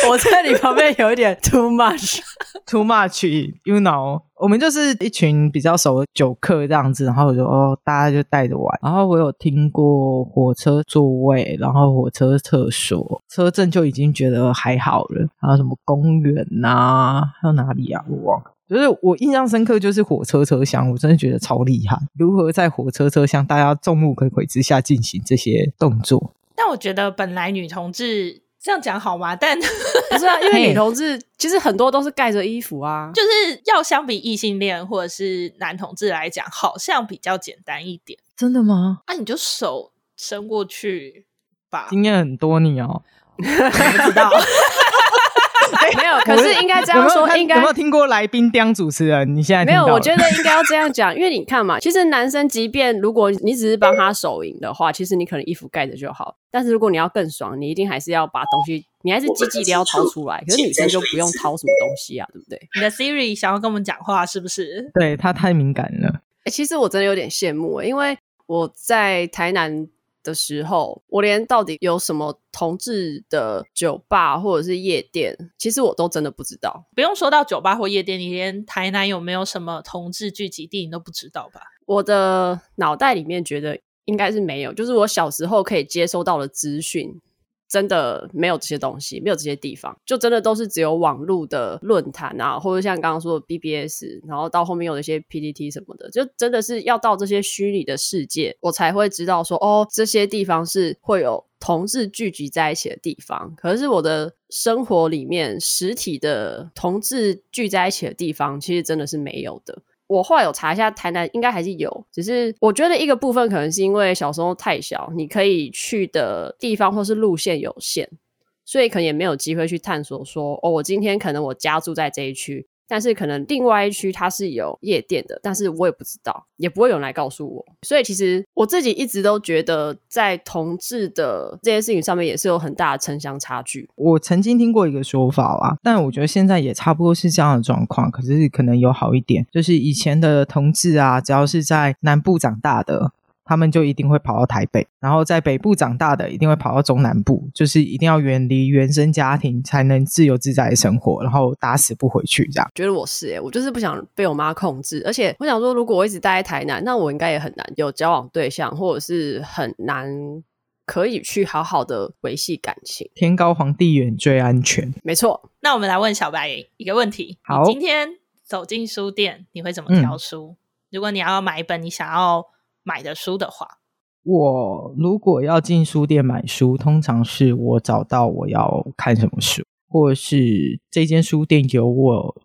我在你旁边有一点 too much，too much，you know。我们就是一群比较熟的酒客这样子，然后我就哦，大家就带着玩。然后我有听过火车座位，然后火车厕所，车震就已经觉得还好了。还有什么公园呐、啊？还有哪里啊？我忘了。就是我印象深刻，就是火车车厢，我真的觉得超厉害。如何在火车车厢大家众目睽睽之下进行这些动作？但我觉得本来女同志。这样讲好吗？但不是啊，因为女同志其实很多都是盖着衣服啊，就是要相比异性恋或者是男同志来讲，好像比较简单一点。真的吗？啊，你就手伸过去吧。经验很多你哦，我不知道。没有，可是应该这样说，应该有没有听过来宾当主持人？你现在没有？我觉得应该要这样讲，因为你看嘛，其实男生即便如果你只是帮他手淫的话，其实你可能衣服盖着就好。但是如果你要更爽，你一定还是要把东西，你还是鸡鸡一定要掏出来。可是女生就不用掏什么东西啊，对不对？你的 Siri 想要跟我们讲话是不是？对，他太敏感了。欸，其实我真的有点羡慕欸，因为我在台南。的时候，我连到底有什么同志的酒吧或者是夜店，其实我都真的不知道。不用说到酒吧或夜店，你连台南有没有什么同志聚集地你都不知道吧？我的脑袋里面觉得应该是没有，就是我小时候可以接收到的资讯。真的没有这些东西，没有这些地方，就真的都是只有网络的论坛啊，或者像刚刚说的 BBS，然后到后面有一些 PPT 什么的，就真的是要到这些虚拟的世界，我才会知道说，哦，这些地方是会有同志聚集在一起的地方。可是我的生活里面，实体的同志聚在一起的地方，其实真的是没有的。我后来有查一下，台南应该还是有，只是我觉得一个部分可能是因为小时候太小，你可以去的地方或是路线有限，所以可能也没有机会去探索说，哦，我今天可能我家住在这一区。但是可能另外一区它是有夜店的，但是我也不知道，也不会有人来告诉我。所以其实我自己一直都觉得，在同志的这件事情上面也是有很大的城乡差距。我曾经听过一个说法啊，但我觉得现在也差不多是这样的状况，可是可能有好一点，就是以前的同志啊，只要是在南部长大的。他们就一定会跑到台北，然后在北部长大的一定会跑到中南部，就是一定要远离原生家庭才能自由自在的生活，然后打死不回去这样。觉得我是诶、欸，我就是不想被我妈控制，而且我想说，如果我一直待在台南，那我应该也很难有交往对象，或者是很难可以去好好的维系感情。天高皇帝远最安全，没错。那我们来问小白一个问题：好，今天走进书店，你会怎么挑书？嗯、如果你要买一本你想要买的书的话，我如果要进书店买书，通常是我找到我要看什么书，或是这间书店有我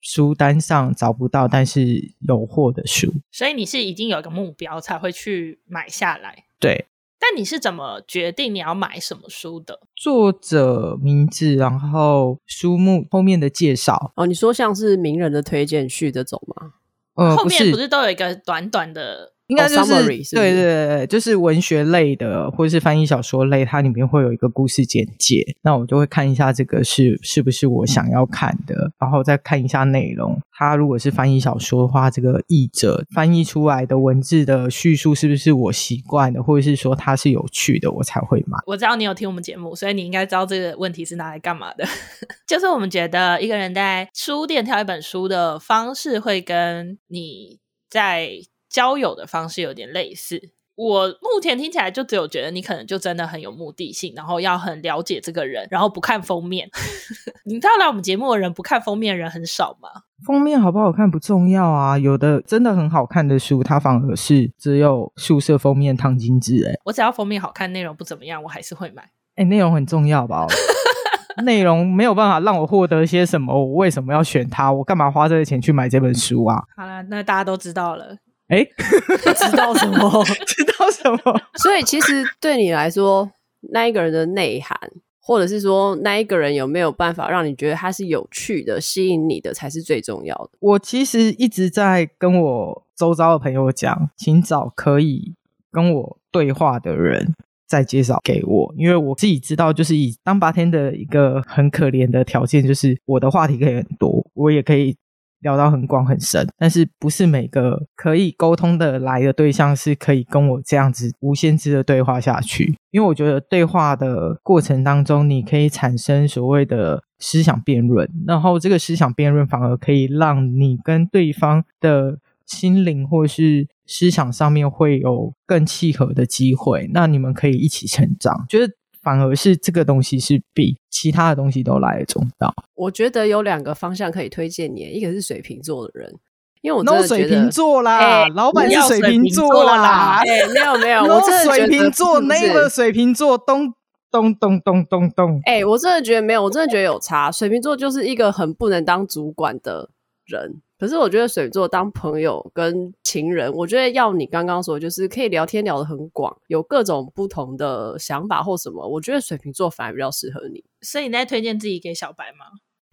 书单上找不到但是有货的书。所以你是已经有一个目标才会去买下来？对。但你是怎么决定你要买什么书的？作者名字，然后书目后面的介绍。哦，你说像是名人的推荐序这种吗？呃，后面不是都有一个短短的。应该就是、oh, summary？对对对，就是文学类的或者是翻译小说类，它里面会有一个故事简介。那我就会看一下这个是是不是我想要看的，然后再看一下内容。它如果是翻译小说的话，这个译者翻译出来的文字的叙述是不是我习惯的，或者是说它是有趣的，我才会买。我知道你有听我们节目，所以你应该知道这个问题是拿来干嘛的。就是我们觉得一个人在书店挑一本书的方式，会跟你在交友的方式有点类似，我目前听起来就只有觉得你可能就真的很有目的性，然后要很了解这个人，然后不看封面。你知道来我们节目的人不看封面的人很少吗？封面好不好看不重要啊，有的真的很好看的书，它反而是只有宿舍封面烫金字。哎，我只要封面好看，内容不怎么样，我还是会买。哎，内容很重要吧？内容没有办法让我获得些什么，我为什么要选它？我干嘛花这个钱去买这本书啊？好了，那大家都知道了。哎，知道什么？知道什么？所以其实对你来说，那一个人的内涵，或者是说那一个人有没有办法让你觉得他是有趣的、吸引你的，才是最重要的。我其实一直在跟我周遭的朋友讲，请找可以跟我对话的人再介绍给我，因为我自己知道，就是以当 bartender 的一个很可怜的条件，就是我的话题可以很多，我也可以。聊到很广很深，但是不是每个可以沟通的来的对象是可以跟我这样子无限制的对话下去。因为我觉得对话的过程当中，你可以产生所谓的思想辩论，然后这个思想辩论反而可以让你跟对方的心灵或是思想上面会有更契合的机会，那你们可以一起成长。觉得。反而是这个东西是比其他的东西都来得重要。我觉得有两个方向可以推荐你，一个是水瓶座的人，因为我真的觉得水瓶座啦，欸、老板是水瓶座啦，哎、欸，没有没有，我真的水瓶座，那个水瓶座，咚咚咚咚咚咚，哎，我真的觉得没有，我真的觉得有差。水瓶座就是一个很不能当主管的人。可是我觉得水瓶座当朋友跟情人，我觉得要你刚刚说，就是可以聊天聊得很广，有各种不同的想法或什么。我觉得水瓶座反而比较适合你。所以你在推荐自己给小白吗？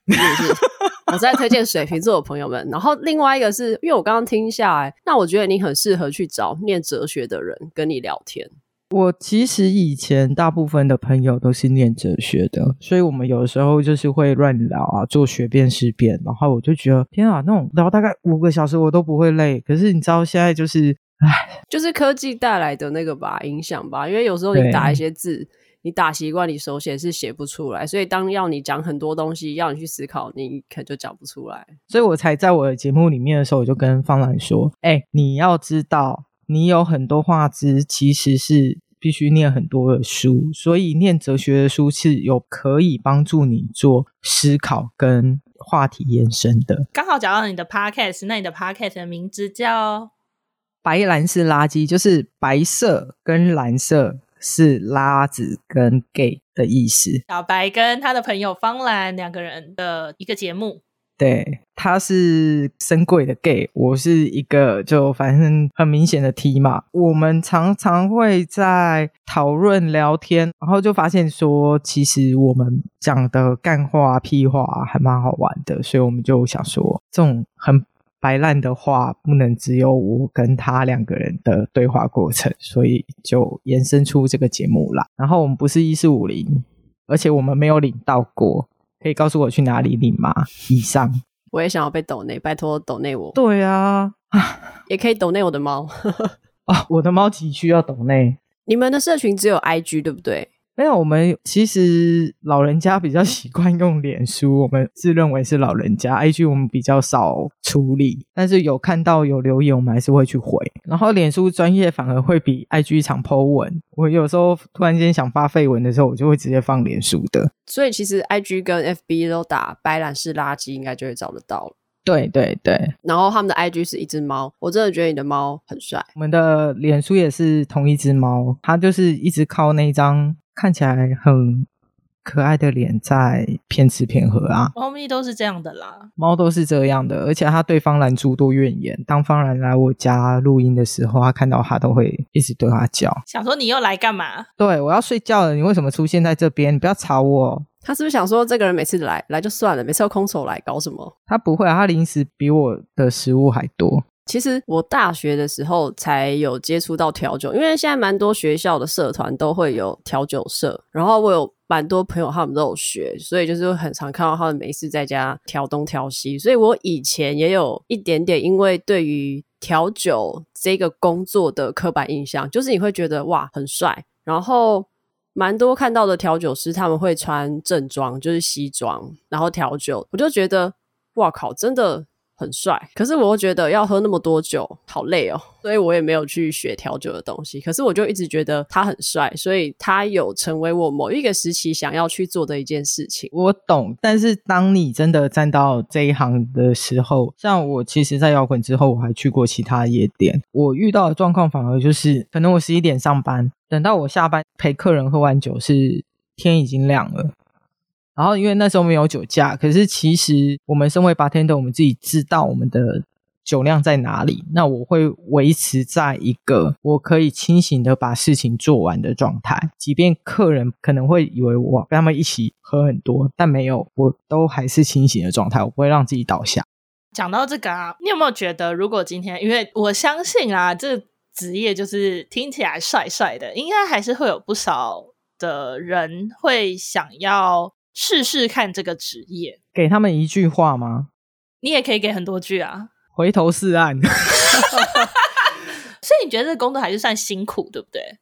我在推荐水瓶座的朋友们。然后另外一个是因为我刚刚听下来，那我觉得你很适合去找念哲学的人跟你聊天。我其实以前大部分的朋友都是念哲学的，所以我们有的时候就是会乱聊啊，做学辨思辨，然后我就觉得天啊，那种聊大概五个小时我都不会累。可是你知道现在就是，唉，就是科技带来的那个吧，影响吧，因为有时候你打一些字，你打习惯，你手写是写不出来，所以当要你讲很多东西，要你去思考，你可能就讲不出来。所以我才在我的节目里面的时候，我就跟方兰说，哎，你要知道。你有很多话题，其实是必须念很多的书，所以念哲学的书是有可以帮助你做思考跟话题延伸的。刚好讲到你的 podcast，那你的 podcast 的名字叫“白蓝是垃圾”，就是白色跟蓝色是拉子跟 gay 的意思。小白跟他的朋友方兰两个人的一个节目。对，他是深柜的 gay，我是一个就反正很明显的 T 嘛。我们常常会在讨论聊天，然后就发现说，其实我们讲的干话、屁话还蛮好玩的，所以我们就想说，这种很白烂的话，不能只有我跟他两个人的对话过程，所以就延伸出这个节目啦。然后我们不是一四五零，而且我们没有领到过。可以告诉我去哪里领吗？以上，我也想要被抖内，拜托抖内我。对啊，也可以抖内我的猫啊，我的猫急需要抖内。你们的社群只有 IG 对不对？没有，我们其实老人家比较习惯用脸书，我们自认为是老人家。IG 我们比较少处理，但是有看到有留言，我们还是会去回。然后脸书专业反而会比 IG 常 po 文。我有时候突然间想发废文的时候，我就会直接放脸书的。所以其实 IG 跟 FB 都打白兰氏垃圾，应该就会找得到了。对对对。然后他们的 IG 是一只猫，我真的觉得你的猫很帅。我们的脸书也是同一只猫，它就是一直靠那张。看起来很可爱的脸在骗吃骗喝啊！猫咪都是这样的啦，猫都是这样的，而且它对方兰诸多怨言。当方兰来我家录音的时候，它看到它都会一直对它叫，想说你又来干嘛？对，我要睡觉了，你为什么出现在这边？你不要吵我。他是不是想说这个人每次来来就算了，每次要空手来搞什么？他不会啊，他零食比我的食物还多。其实我大学的时候才有接触到调酒，因为现在蛮多学校的社团都会有调酒社，然后我有蛮多朋友他们都有学，所以就是很常看到他们没事在家调东调西，所以我以前也有一点点因为对于调酒这个工作的刻板印象，就是你会觉得哇很帅，然后蛮多看到的调酒师他们会穿正装，就是西装，然后调酒，我就觉得哇靠，真的。很帅，可是我又觉得要喝那么多酒好累哦，所以我也没有去学调酒的东西。可是我就一直觉得他很帅，所以他有成为我某一个时期想要去做的一件事情。我懂，但是当你真的站到这一行的时候，像我其实，在摇滚之后，我还去过其他夜店，我遇到的状况反而就是，可能我十一点上班，等到我下班陪客人喝完酒，是天已经亮了。然后，因为那时候没有酒驾，可是其实我们身为 bartender，我们自己知道我们的酒量在哪里。那我会维持在一个我可以清醒的把事情做完的状态，即便客人可能会以为我跟他们一起喝很多，但没有，我都还是清醒的状态，我不会让自己倒下。讲到这个啊，你有没有觉得，如果今天，因为我相信啊，这职业就是听起来帅帅的，应该还是会有不少的人会想要。试试看这个职业，给他们一句话吗？你也可以给很多句啊。回头是岸。所以你觉得这个工作还是算辛苦，对不对？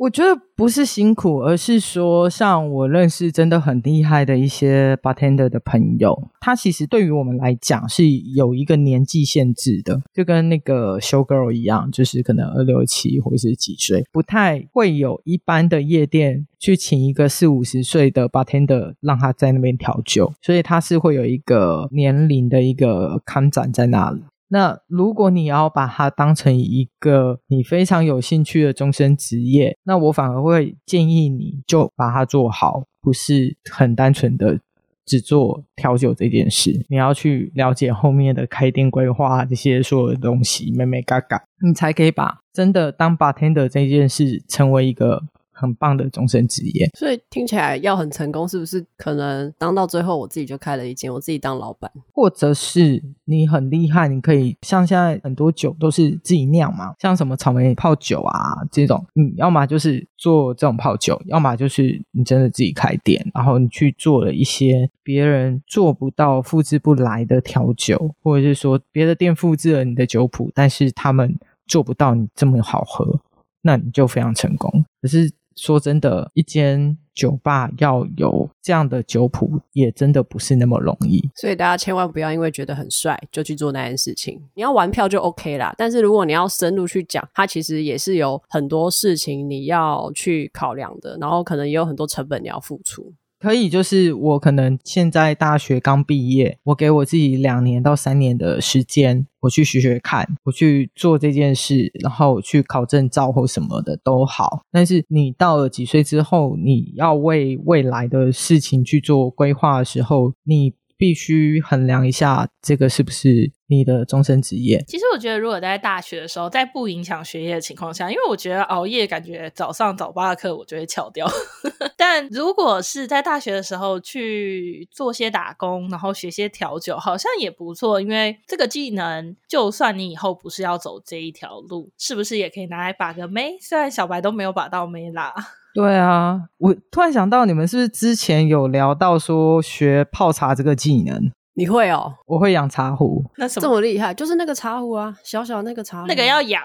我觉得不是辛苦，而是说，像我认识真的很厉害的一些 bartender 的朋友，他其实对于我们来讲是有一个年纪限制的，就跟那个 show girl 一样，就是可能二六七或者是几岁，不太会有一般的夜店去请一个四五十岁的 bartender 让他在那边调酒，所以他是会有一个年龄的一个看展在那里。那如果你要把它当成一个你非常有兴趣的终身职业，那我反而会建议你就把它做好，不是很单纯的只做调酒这件事。你要去了解后面的开店规划这些所有的东西，眉眉角角，你才可以把真的当 bartender 这件事成为一个。很棒的终身职业，所以听起来要很成功，是不是？可能当到最后，我自己就开了一间，我自己当老板，或者是你很厉害，你可以像现在很多酒都是自己酿嘛，像什么草莓泡酒啊这种，你，要么就是做这种泡酒，要么就是你真的自己开店，然后你去做了一些别人做不到、复制不来的调酒，或者是说别的店复制了你的酒谱，但是他们做不到你这么好喝，那你就非常成功。可是。说真的，一间酒吧要有这样的酒谱，也真的不是那么容易。所以大家千万不要因为觉得很帅就去做那件事情。你要玩票就 OK 啦，但是如果你要深入去讲，它其实也是有很多事情你要去考量的，然后可能也有很多成本你要付出。可以，就是我可能现在大学刚毕业，我给我自己两年到三年的时间，我去学学看，我去做这件事，然后去考证照或什么的都好。但是你到了几岁之后，你要为未来的事情去做规划的时候，你必须衡量一下这个是不是你的终身职业。其实我觉得，如果在大学的时候，在不影响学业的情况下，因为我觉得熬夜，感觉早上早八的课我就会翘掉。但如果是在大学的时候去做些打工，然后学些调酒，好像也不错。因为这个技能，就算你以后不是要走这一条路，是不是也可以拿来把个妹？虽然小白都没有把到妹啦。对啊，我突然想到，你们是不是之前有聊到说学泡茶这个技能？你会哦？我会养茶壶，那什么这么厉害？就是那个茶壶啊，小小那个茶壶，那个要养，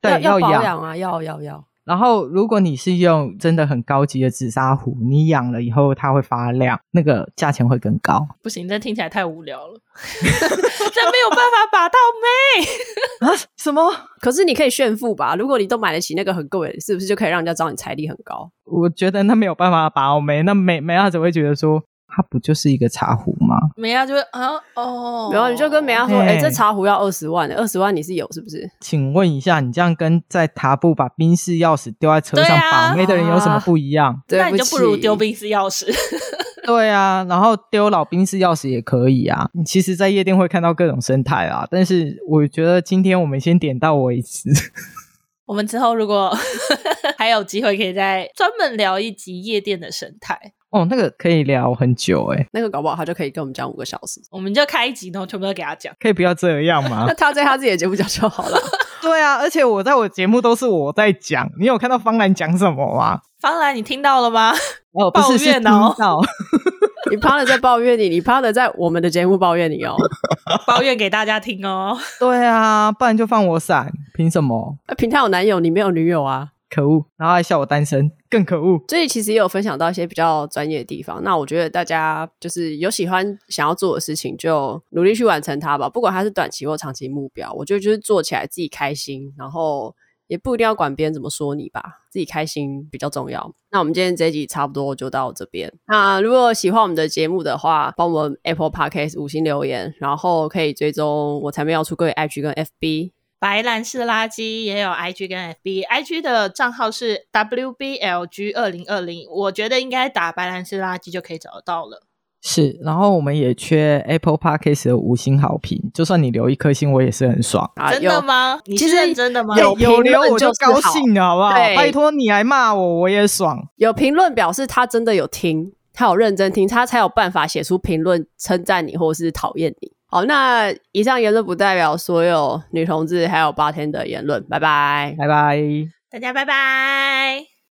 对，要，要保养养啊，要要要。然后，如果你是用真的很高级的紫砂壶，你养了以后它会发亮，那个价钱会更高。不行，这听起来太无聊了，这没有办法把到妹啊？什么？可是你可以炫富吧？如果你都买得起那个很贵，是不是就可以让人家知道你财力很高？我觉得那没有办法把到妹，那妹妹亚只会觉得说。它不就是一个茶壶吗？美亚就会啊哦，然后你就跟美亚说：“哎、欸，这茶壶要二十万，二十万你是有是不是？”请问一下，你这样跟在塔布把宾士钥匙丢在车上把妹的人有什么不一样？啊、那你就不如丢宾士钥匙。对啊，然后丢老宾士钥匙也可以啊。你其实，在夜店会看到各种生态啊，但是我觉得今天我们先点到为止。我们之后如果 还有机会，可以再专门聊一集夜店的生态。哦，那个可以聊很久诶，那个搞不好他就可以跟我们讲五个小时，我们就开一集，然后全部都给他讲，可以不要这样吗？那他在他自己的节目讲就好了。对啊，而且我在我节目都是我在讲，你有看到方兰讲什么吗？方兰，你听到了吗？哦，不是，抱怨哦，你 partner 在抱怨你，你 partner 在我们的节目抱怨你哦，抱怨给大家听哦。对啊，不然就放我闪，凭什么？凭他有男友，你没有女友啊？可恶，然后还笑我单身，更可恶。所以其实也有分享到一些比较专业的地方。那我觉得大家就是有喜欢想要做的事情，就努力去完成它吧。不管它是短期或长期目标，我觉得就是做起来自己开心，然后也不一定要管别人怎么说你吧，自己开心比较重要。那我们今天这一集差不多就到这边。那如果喜欢我们的节目的话，帮我们 Apple Podcast 五星留言，然后可以追踪我才没有出柜 IG 跟 FB。白兰氏垃圾也有 IG 跟 FB，IG 的账号是 WBLG 二零二零，我觉得应该打白兰氏垃圾就可以找得到了。是，然后我们也缺 Apple Podcast 的五星好评，就算你留一颗星，我也是很爽。啊、真的吗？你是认真的吗？有有留我就高兴了，好不好？对拜托你来骂我，我也爽。有评论表示他真的有听，他有认真听，他才有办法写出评论称赞你或是讨厌你。好，那以上言论不代表所有女同志还有八天的言论。拜拜，拜拜，大家拜拜。